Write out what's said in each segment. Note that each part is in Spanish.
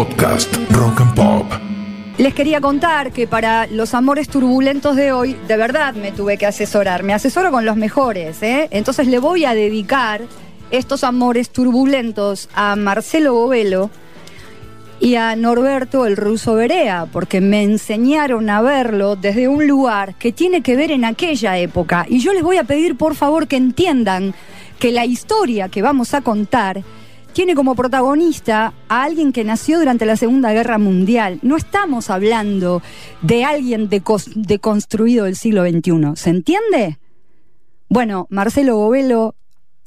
Podcast Rock and Pop. Les quería contar que para los amores turbulentos de hoy, de verdad me tuve que asesorar. Me asesoro con los mejores, ¿eh? Entonces le voy a dedicar estos amores turbulentos a Marcelo Bovelo y a Norberto el ruso Berea, porque me enseñaron a verlo desde un lugar que tiene que ver en aquella época. Y yo les voy a pedir por favor que entiendan que la historia que vamos a contar tiene como protagonista a alguien que nació durante la Segunda Guerra Mundial. No estamos hablando de alguien deconstruido del siglo XXI. ¿Se entiende? Bueno, Marcelo Bovelo,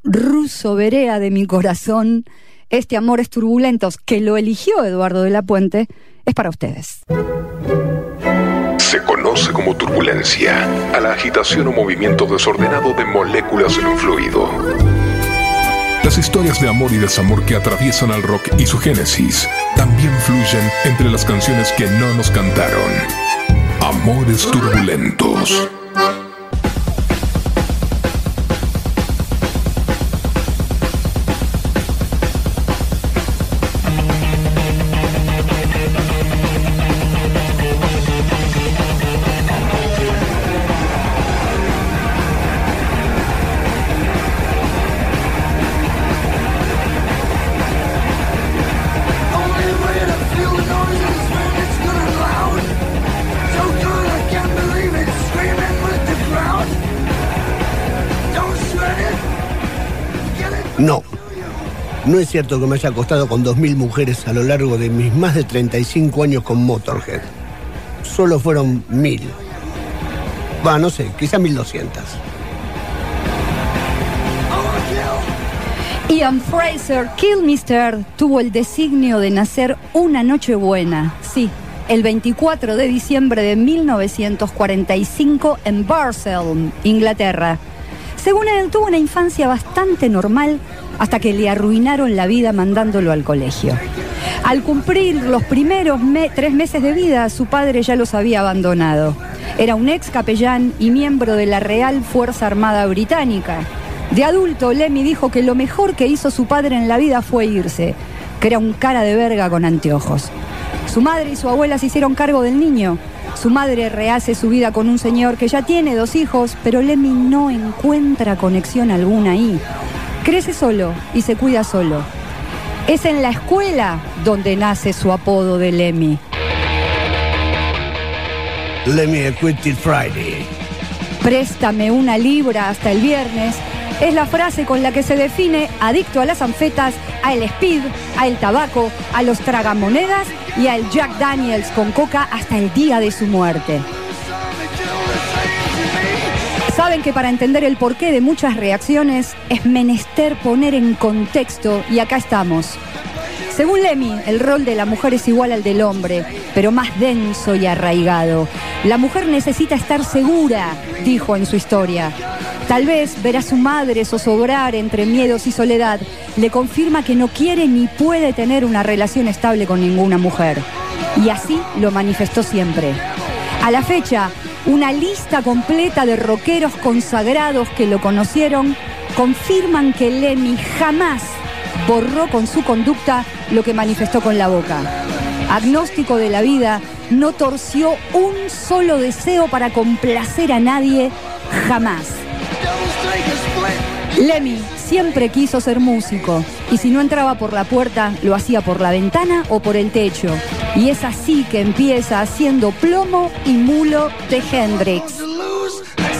ruso Berea de mi corazón, este Amores Turbulentos que lo eligió Eduardo de la Puente, es para ustedes. Se conoce como turbulencia a la agitación o movimiento desordenado de moléculas en un fluido. Las historias de amor y desamor que atraviesan al rock y su génesis también fluyen entre las canciones que no nos cantaron. Amores turbulentos. No. No es cierto que me haya acostado con 2.000 mujeres a lo largo de mis más de 35 años con Motorhead. Solo fueron 1.000. Va, no sé, quizá 1.200. Ian Fraser, Killmister, tuvo el designio de nacer una noche buena, sí, el 24 de diciembre de 1945 en Barcelona, Inglaterra. Según él, tuvo una infancia bastante normal hasta que le arruinaron la vida mandándolo al colegio. Al cumplir los primeros tres meses de vida, su padre ya los había abandonado. Era un ex capellán y miembro de la Real Fuerza Armada Británica. De adulto, Lemmy dijo que lo mejor que hizo su padre en la vida fue irse, que era un cara de verga con anteojos. Su madre y su abuela se hicieron cargo del niño su madre rehace su vida con un señor que ya tiene dos hijos, pero Lemmy no encuentra conexión alguna ahí. Crece solo y se cuida solo. Es en la escuela donde nace su apodo de Lemmy. Lemmy Equity Friday. Préstame una libra hasta el viernes es la frase con la que se define adicto a las anfetas, al speed, al tabaco, a los tragamonedas y al Jack Daniels con coca hasta el día de su muerte. Saben que para entender el porqué de muchas reacciones es menester poner en contexto y acá estamos. Según Lemmy, el rol de la mujer es igual al del hombre, pero más denso y arraigado. La mujer necesita estar segura, dijo en su historia. Tal vez ver a su madre zozobrar entre miedos y soledad le confirma que no quiere ni puede tener una relación estable con ninguna mujer. Y así lo manifestó siempre. A la fecha, una lista completa de rockeros consagrados que lo conocieron confirman que Lemmy jamás borró con su conducta lo que manifestó con la boca. Agnóstico de la vida, no torció un solo deseo para complacer a nadie jamás. Lemmy siempre quiso ser músico y si no entraba por la puerta lo hacía por la ventana o por el techo. Y es así que empieza haciendo plomo y mulo de Hendrix.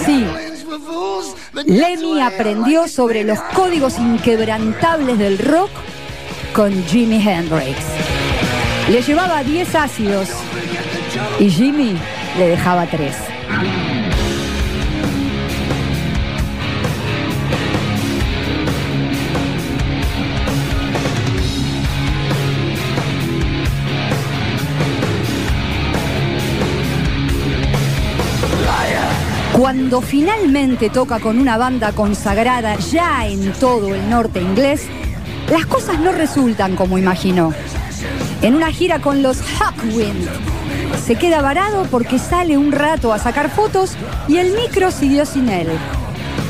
Sí, Lemmy aprendió sobre los códigos inquebrantables del rock con Jimi Hendrix. Le llevaba 10 ácidos y Jimmy le dejaba 3. Cuando finalmente toca con una banda consagrada ya en todo el norte inglés, las cosas no resultan como imaginó. En una gira con los Hawkwind, se queda varado porque sale un rato a sacar fotos y el micro siguió sin él.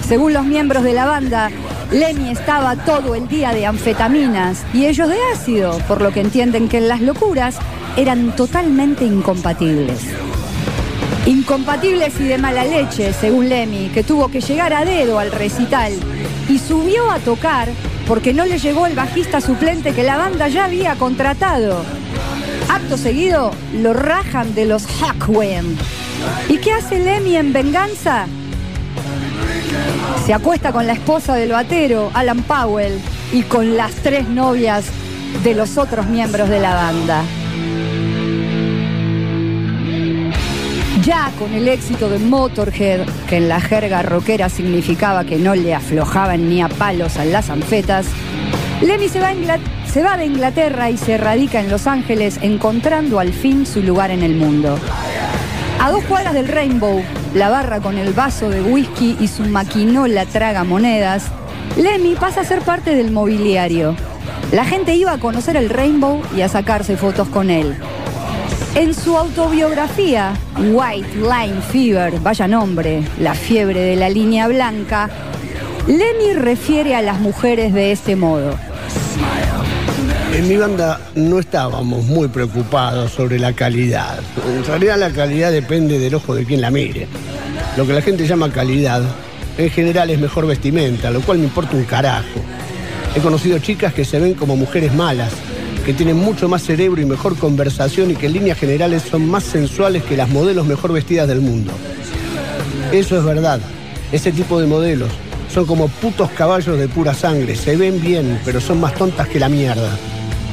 Según los miembros de la banda, Lemmy estaba todo el día de anfetaminas y ellos de ácido, por lo que entienden que en las locuras eran totalmente incompatibles. Incompatibles y de mala leche, según Lemmy, que tuvo que llegar a dedo al recital y subió a tocar porque no le llegó el bajista suplente que la banda ya había contratado. Acto seguido, lo rajan de los Hawkwind. ¿Y qué hace Lemmy en venganza? Se acuesta con la esposa del batero, Alan Powell, y con las tres novias de los otros miembros de la banda. Ya con el éxito de Motorhead, que en la jerga rockera significaba que no le aflojaban ni a palos a las anfetas, Lemmy se va, se va de Inglaterra y se radica en Los Ángeles, encontrando al fin su lugar en el mundo. A dos cuadras del Rainbow, la barra con el vaso de whisky y su maquinola traga monedas, Lemmy pasa a ser parte del mobiliario. La gente iba a conocer el Rainbow y a sacarse fotos con él. En su autobiografía, White Line Fever, vaya nombre, la fiebre de la línea blanca, Lemmy refiere a las mujeres de este modo. En mi banda no estábamos muy preocupados sobre la calidad. En realidad la calidad depende del ojo de quien la mire. Lo que la gente llama calidad, en general es mejor vestimenta, lo cual me importa un carajo. He conocido chicas que se ven como mujeres malas, que tienen mucho más cerebro y mejor conversación y que en líneas generales son más sensuales que las modelos mejor vestidas del mundo. Eso es verdad. Ese tipo de modelos son como putos caballos de pura sangre. Se ven bien, pero son más tontas que la mierda.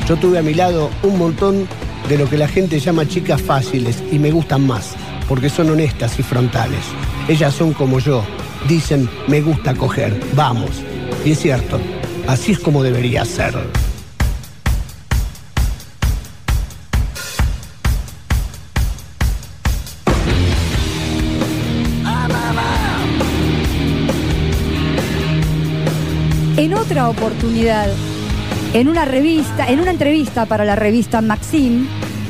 Yo tuve a mi lado un montón de lo que la gente llama chicas fáciles y me gustan más, porque son honestas y frontales. Ellas son como yo, dicen, me gusta coger, vamos. Y es cierto, así es como debería ser. En otra oportunidad, en una revista, en una entrevista para la revista Maxim,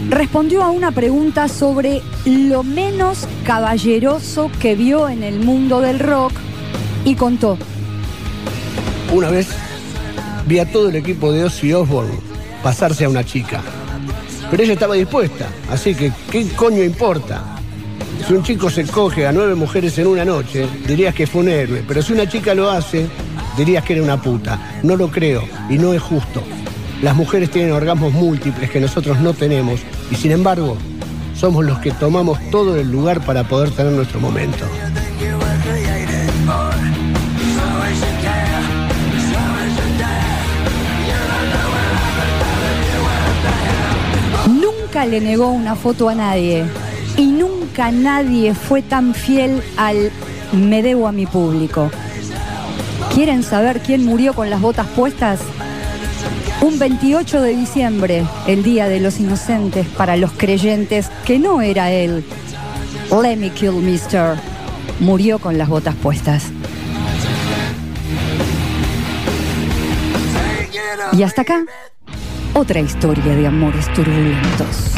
respondió a una pregunta sobre lo menos caballeroso que vio en el mundo del rock y contó. Una vez vi a todo el equipo de Ozzy Osbourne pasarse a una chica. Pero ella estaba dispuesta, así que ¿qué coño importa? Si un chico se coge a nueve mujeres en una noche, dirías que fue un héroe, pero si una chica lo hace, dirías que era una puta. No lo creo y no es justo. Las mujeres tienen orgasmos múltiples que nosotros no tenemos y sin embargo somos los que tomamos todo el lugar para poder tener nuestro momento. Nunca le negó una foto a nadie y nunca nadie fue tan fiel al me debo a mi público. ¿Quieren saber quién murió con las botas puestas? Un 28 de diciembre, el Día de los Inocentes para los creyentes, que no era él. Lemmy Kilmister murió con las botas puestas. Y hasta acá, otra historia de amores turbulentos.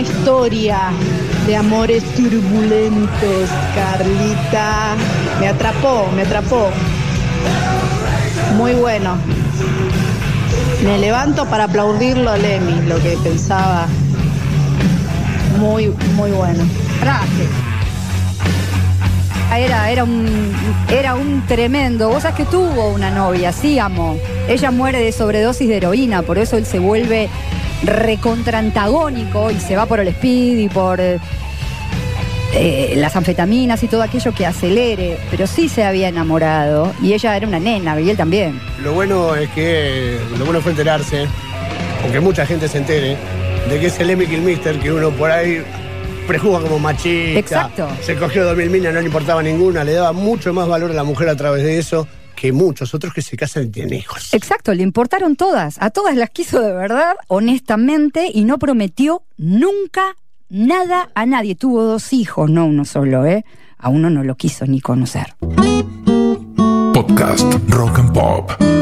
Historia de amores turbulentos, Carlita. Me atrapó, me atrapó. Muy bueno. Me levanto para aplaudirlo a Lemmy, lo que pensaba. Muy, muy bueno. Gracias. Era, era, un, era un tremendo. Vos sabés que tuvo una novia, sí, amo. Ella muere de sobredosis de heroína, por eso él se vuelve recontraantagónico y se va por el speed y por eh, las anfetaminas y todo aquello que acelere. Pero sí se había enamorado y ella era una nena y él también. Lo bueno es que, lo bueno fue enterarse, aunque mucha gente se entere, de que es el Lemmy Kilmister que uno por ahí prejuzga como machista. Exacto. Se cogió dos mil minas, no le importaba ninguna, le daba mucho más valor a la mujer a través de eso que muchos otros que se casan y tienen hijos. Exacto, le importaron todas. A todas las quiso de verdad, honestamente, y no prometió nunca nada a nadie. Tuvo dos hijos, no uno solo, ¿eh? A uno no lo quiso ni conocer. Podcast Rock and Pop.